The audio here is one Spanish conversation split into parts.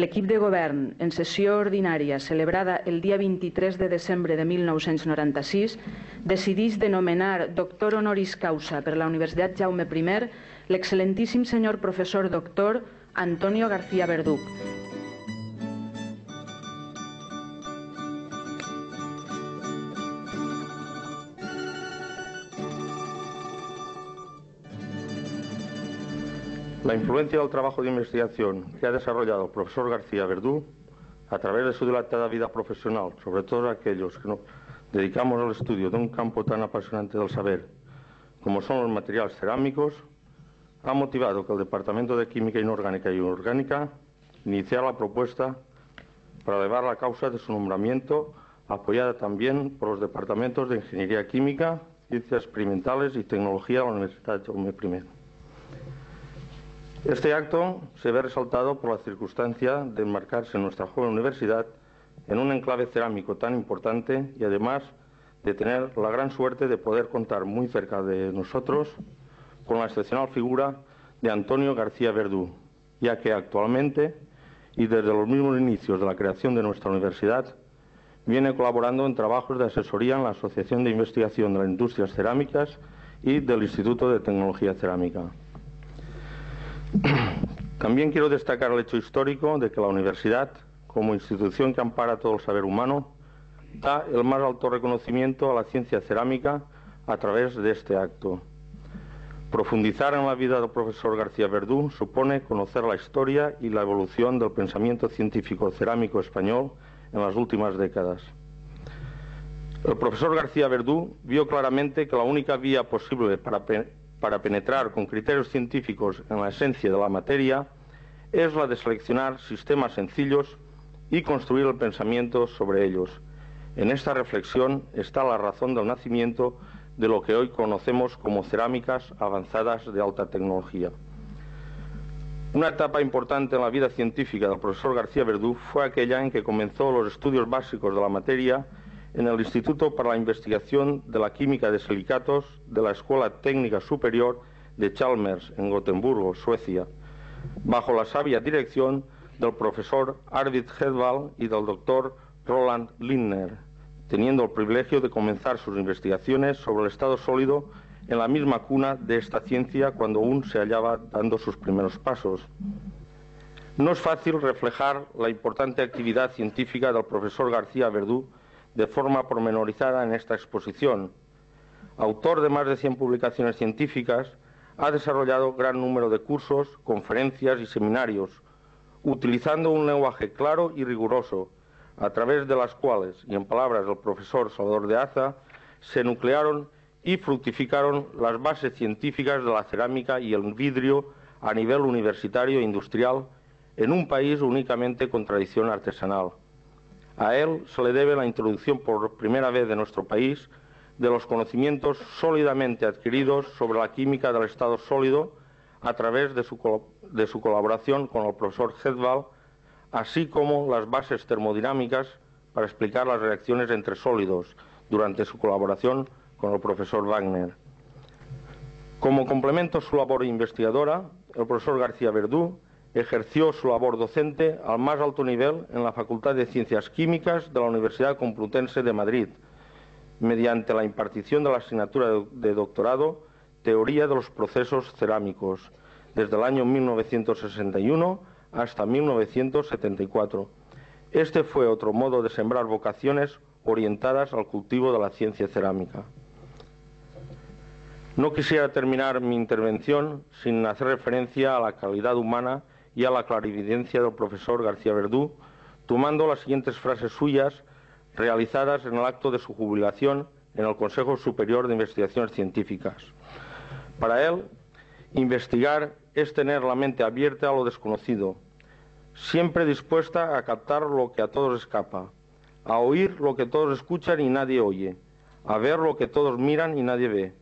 l'equip de govern, en sessió ordinària celebrada el dia 23 de desembre de 1996, decidís denominar doctor honoris causa per la Universitat Jaume I l'excel·lentíssim senyor professor doctor Antonio García Verduc, La influencia del trabajo de investigación que ha desarrollado el profesor García Verdú a través de su dilatada vida profesional, sobre todo aquellos que nos dedicamos al estudio de un campo tan apasionante del saber como son los materiales cerámicos, ha motivado que el Departamento de Química Inorgánica y Inorgánica iniciara la propuesta para elevar la causa de su nombramiento, apoyada también por los departamentos de Ingeniería Química, Ciencias Experimentales y Tecnología de la Universidad de Jaume I. Este acto se ve resaltado por la circunstancia de enmarcarse en nuestra joven universidad en un enclave cerámico tan importante y además de tener la gran suerte de poder contar muy cerca de nosotros con la excepcional figura de Antonio García Verdú, ya que actualmente y desde los mismos inicios de la creación de nuestra universidad viene colaborando en trabajos de asesoría en la Asociación de Investigación de las Industrias Cerámicas y del Instituto de Tecnología Cerámica. También quiero destacar el hecho histórico de que la universidad, como institución que ampara todo el saber humano, da el más alto reconocimiento a la ciencia cerámica a través de este acto. Profundizar en la vida del profesor García Verdú supone conocer la historia y la evolución del pensamiento científico cerámico español en las últimas décadas. El profesor García Verdú vio claramente que la única vía posible para para penetrar con criterios científicos en la esencia de la materia es la de seleccionar sistemas sencillos y construir el pensamiento sobre ellos. En esta reflexión está la razón del nacimiento de lo que hoy conocemos como cerámicas avanzadas de alta tecnología. Una etapa importante en la vida científica del profesor García Verdú fue aquella en que comenzó los estudios básicos de la materia en el Instituto para la Investigación de la Química de Silicatos de la Escuela Técnica Superior de Chalmers, en Gotemburgo, Suecia, bajo la sabia dirección del profesor Arvid Hedwall y del doctor Roland Lindner, teniendo el privilegio de comenzar sus investigaciones sobre el estado sólido en la misma cuna de esta ciencia cuando aún se hallaba dando sus primeros pasos. No es fácil reflejar la importante actividad científica del profesor García Verdú de forma pormenorizada en esta exposición. Autor de más de 100 publicaciones científicas, ha desarrollado gran número de cursos, conferencias y seminarios, utilizando un lenguaje claro y riguroso, a través de las cuales, y en palabras del profesor Salvador de Aza, se nuclearon y fructificaron las bases científicas de la cerámica y el vidrio a nivel universitario e industrial en un país únicamente con tradición artesanal. A él se le debe la introducción por primera vez de nuestro país de los conocimientos sólidamente adquiridos sobre la química del estado sólido a través de su, colaboración con el profesor Hedwall, así como las bases termodinámicas para explicar las reacciones entre sólidos durante su colaboración con el profesor Wagner. Como complemento a su labor investigadora, el profesor García Verdú ejerció su labor docente al más alto nivel en la Facultad de Ciencias Químicas de la Universidad Complutense de Madrid, mediante la impartición de la asignatura de doctorado Teoría de los Procesos Cerámicos, desde el año 1961 hasta 1974. Este fue otro modo de sembrar vocaciones orientadas al cultivo de la ciencia cerámica. No quisiera terminar mi intervención sin hacer referencia a la calidad humana y a la clarividencia del profesor García Verdú, tomando las siguientes frases suyas realizadas en el acto de su jubilación en el Consejo Superior de Investigaciones Científicas. Para él, investigar es tener la mente abierta a lo desconocido, siempre dispuesta a captar lo que a todos escapa, a oír lo que todos escuchan y nadie oye, a ver lo que todos miran y nadie ve,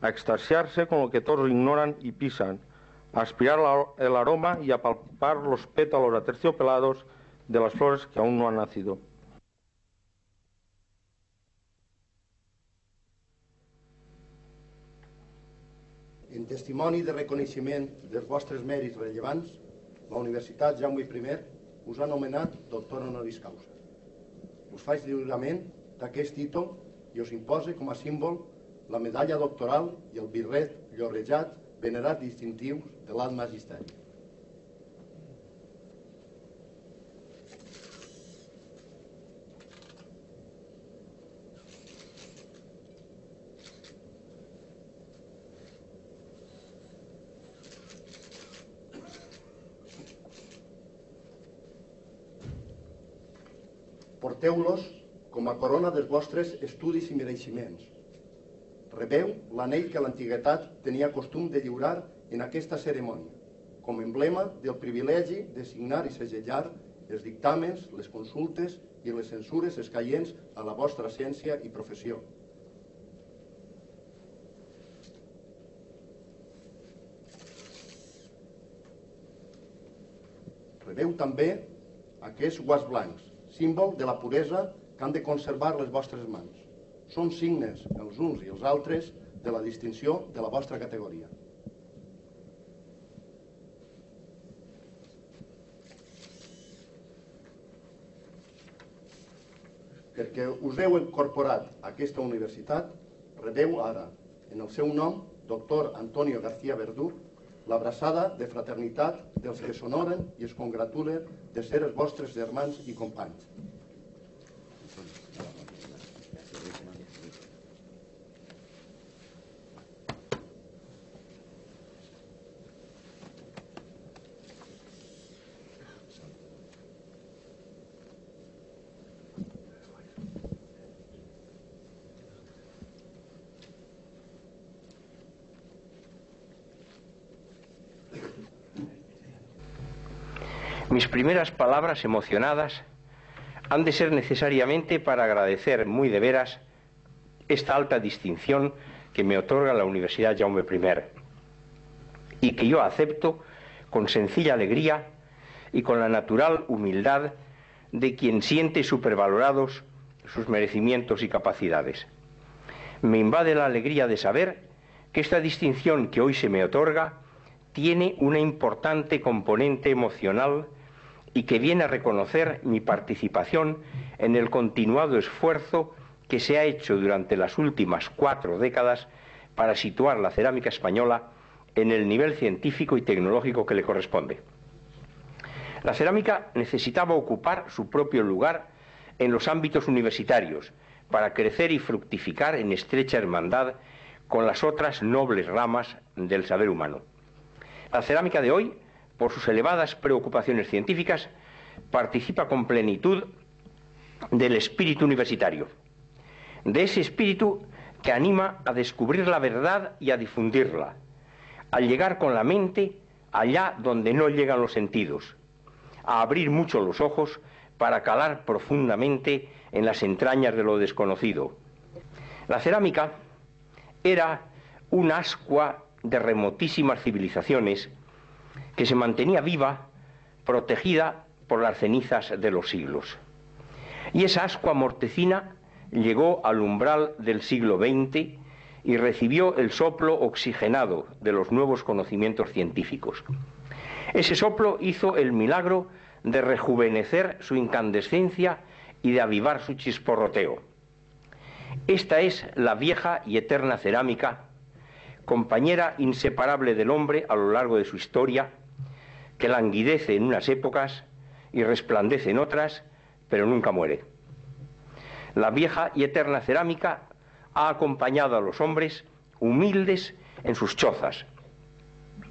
a extasiarse con lo que todos ignoran y pisan, aspirar el aroma y a palpar los pétalos aterciopelados de las flores que aún no han nacido. En testimoni de reconeixement dels vostres mèrits rellevants, la Universitat Jaume I us ha nomenat doctor honoris causa. Us faig lliurament d'aquest títol i us imposa com a símbol la medalla doctoral i el birret llorejat venerat distintius de l'alt magisteri. Porteu-los com a corona dels vostres estudis i mereixements. Rebeu l'anell que l'antiguitat tenia costum de lliurar en aquesta cerimònia, com emblema del privilegi de signar i segellar els dictàmens, les consultes i les censures escaients a la vostra ciència i professió. Rebeu també aquests guants blancs, símbol de la puresa que han de conservar les vostres mans. Són signes, els uns i els altres, de la distinció de la vostra categoria. Perquè us heu incorporat a aquesta universitat, rebeu ara, en el seu nom, doctor Antonio García Verdú, l'abraçada de fraternitat dels que s'honoren i es congratulen de ser els vostres germans i companys. Mis primeras palabras emocionadas han de ser necesariamente para agradecer muy de veras esta alta distinción que me otorga la Universidad Jaume I y que yo acepto con sencilla alegría y con la natural humildad de quien siente supervalorados sus merecimientos y capacidades. Me invade la alegría de saber que esta distinción que hoy se me otorga tiene una importante componente emocional y que viene a reconocer mi participación en el continuado esfuerzo que se ha hecho durante las últimas cuatro décadas para situar la cerámica española en el nivel científico y tecnológico que le corresponde. La cerámica necesitaba ocupar su propio lugar en los ámbitos universitarios para crecer y fructificar en estrecha hermandad con las otras nobles ramas del saber humano. La cerámica de hoy por sus elevadas preocupaciones científicas, participa con plenitud del espíritu universitario, de ese espíritu que anima a descubrir la verdad y a difundirla, al llegar con la mente allá donde no llegan los sentidos, a abrir mucho los ojos para calar profundamente en las entrañas de lo desconocido. La cerámica era un ascua de remotísimas civilizaciones que se mantenía viva, protegida por las cenizas de los siglos. Y esa ascua mortecina llegó al umbral del siglo XX y recibió el soplo oxigenado de los nuevos conocimientos científicos. Ese soplo hizo el milagro de rejuvenecer su incandescencia y de avivar su chisporroteo. Esta es la vieja y eterna cerámica, compañera inseparable del hombre a lo largo de su historia, que languidece en unas épocas y resplandece en otras, pero nunca muere. La vieja y eterna cerámica ha acompañado a los hombres humildes en sus chozas,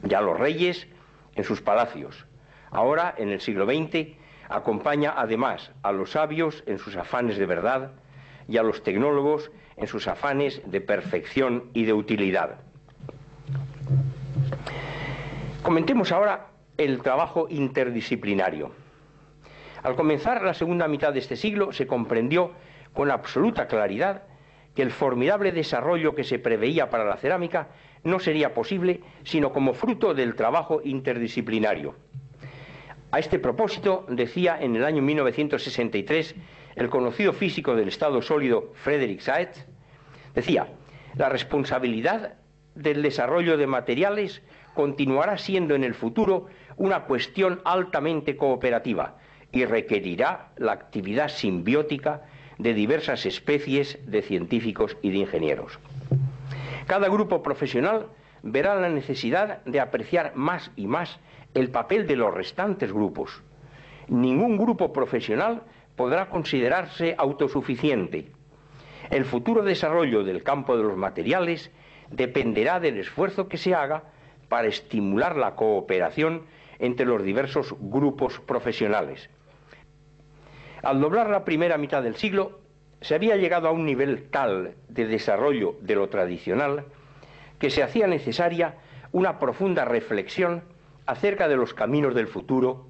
y a los reyes en sus palacios. Ahora, en el siglo XX, acompaña además a los sabios en sus afanes de verdad y a los tecnólogos en sus afanes de perfección y de utilidad. Comentemos ahora el trabajo interdisciplinario. Al comenzar la segunda mitad de este siglo se comprendió con absoluta claridad que el formidable desarrollo que se preveía para la cerámica no sería posible sino como fruto del trabajo interdisciplinario. A este propósito, decía en el año 1963 el conocido físico del estado sólido Frederick Saetz, decía, la responsabilidad del desarrollo de materiales continuará siendo en el futuro una cuestión altamente cooperativa y requerirá la actividad simbiótica de diversas especies de científicos y de ingenieros. Cada grupo profesional verá la necesidad de apreciar más y más el papel de los restantes grupos. Ningún grupo profesional podrá considerarse autosuficiente. El futuro desarrollo del campo de los materiales dependerá del esfuerzo que se haga para estimular la cooperación entre los diversos grupos profesionales. Al doblar la primera mitad del siglo, se había llegado a un nivel tal de desarrollo de lo tradicional que se hacía necesaria una profunda reflexión acerca de los caminos del futuro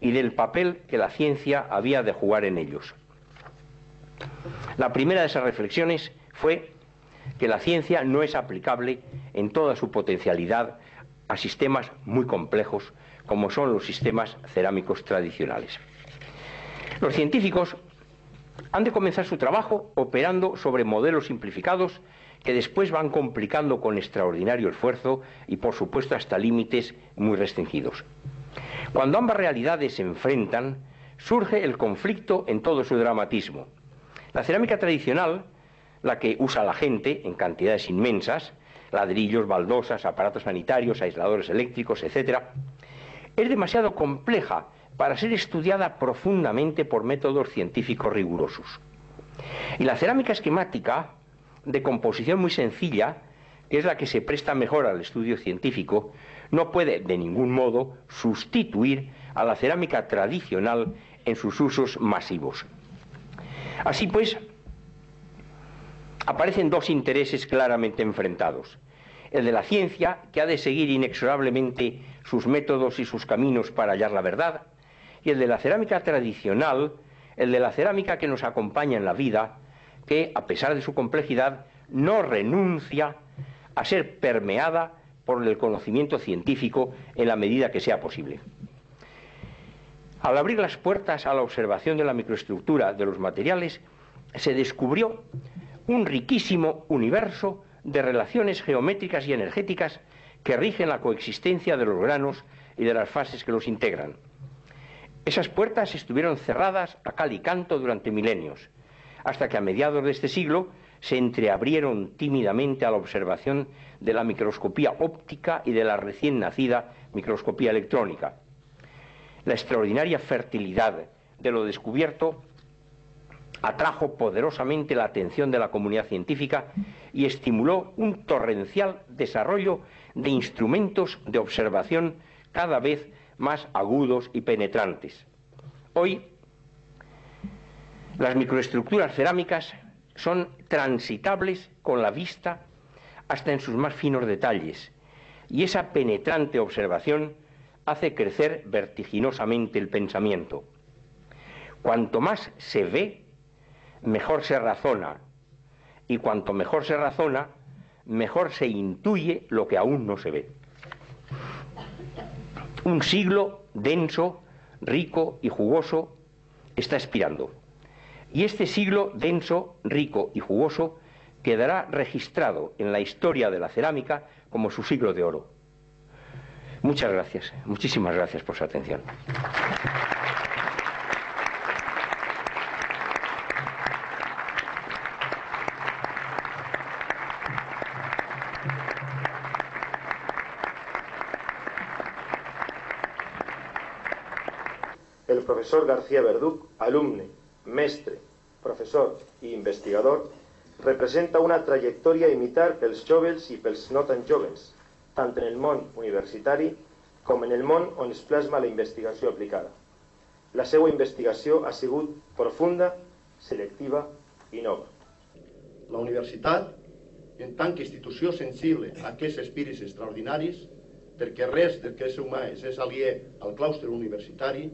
y del papel que la ciencia había de jugar en ellos. La primera de esas reflexiones fue que la ciencia no es aplicable en toda su potencialidad a sistemas muy complejos como son los sistemas cerámicos tradicionales. Los científicos han de comenzar su trabajo operando sobre modelos simplificados que después van complicando con extraordinario esfuerzo y por supuesto hasta límites muy restringidos. Cuando ambas realidades se enfrentan, surge el conflicto en todo su dramatismo. La cerámica tradicional, la que usa la gente en cantidades inmensas, ladrillos, baldosas, aparatos sanitarios, aisladores eléctricos, etc., es demasiado compleja para ser estudiada profundamente por métodos científicos rigurosos. Y la cerámica esquemática, de composición muy sencilla, que es la que se presta mejor al estudio científico, no puede de ningún modo sustituir a la cerámica tradicional en sus usos masivos. Así pues, aparecen dos intereses claramente enfrentados. El de la ciencia, que ha de seguir inexorablemente sus métodos y sus caminos para hallar la verdad, y el de la cerámica tradicional, el de la cerámica que nos acompaña en la vida, que, a pesar de su complejidad, no renuncia a ser permeada por el conocimiento científico en la medida que sea posible. Al abrir las puertas a la observación de la microestructura de los materiales, se descubrió un riquísimo universo de relaciones geométricas y energéticas que rigen la coexistencia de los granos y de las fases que los integran. Esas puertas estuvieron cerradas a cal y canto durante milenios, hasta que a mediados de este siglo se entreabrieron tímidamente a la observación de la microscopía óptica y de la recién nacida microscopía electrónica. La extraordinaria fertilidad de lo descubierto atrajo poderosamente la atención de la comunidad científica y estimuló un torrencial desarrollo de instrumentos de observación cada vez más agudos y penetrantes. Hoy, las microestructuras cerámicas son transitables con la vista hasta en sus más finos detalles, y esa penetrante observación hace crecer vertiginosamente el pensamiento. Cuanto más se ve, mejor se razona, y cuanto mejor se razona, mejor se intuye lo que aún no se ve. Un siglo denso, rico y jugoso está expirando. Y este siglo denso, rico y jugoso quedará registrado en la historia de la cerámica como su siglo de oro. Muchas gracias, muchísimas gracias por su atención. El profesor García Verduc, alumne, mestre, professor i investigador, representa una trajectòria a imitar pels joves i pels no tan joves, tant en el món universitari com en el món on es plasma la investigació aplicada. La seva investigació ha sigut profunda, selectiva i nova. La universitat, en tant que institució sensible a aquests espírits extraordinaris, perquè res del que és humà és aliè al claustre universitari,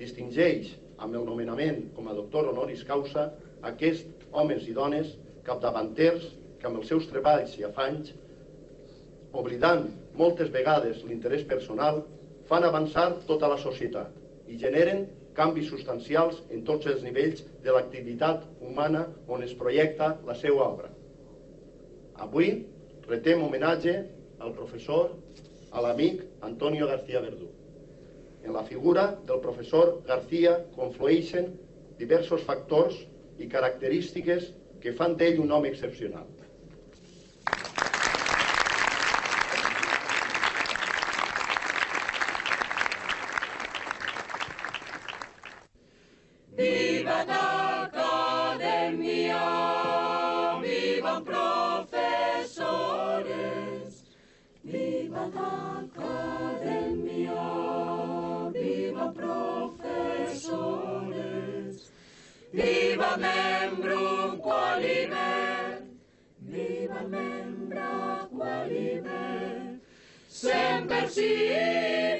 distingeix amb el nomenament com a doctor honoris causa aquests homes i dones capdavanters que amb els seus treballs i afanys, oblidant moltes vegades l'interès personal, fan avançar tota la societat i generen canvis substancials en tots els nivells de l'activitat humana on es projecta la seva obra. Avui retem homenatge al professor, a l'amic Antonio García Verdú. En la figura del professor García conflueixen diversos factors i característiques que fan d'ell un home excepcional. Membrum qualimer, viva membra qualimer, semper sit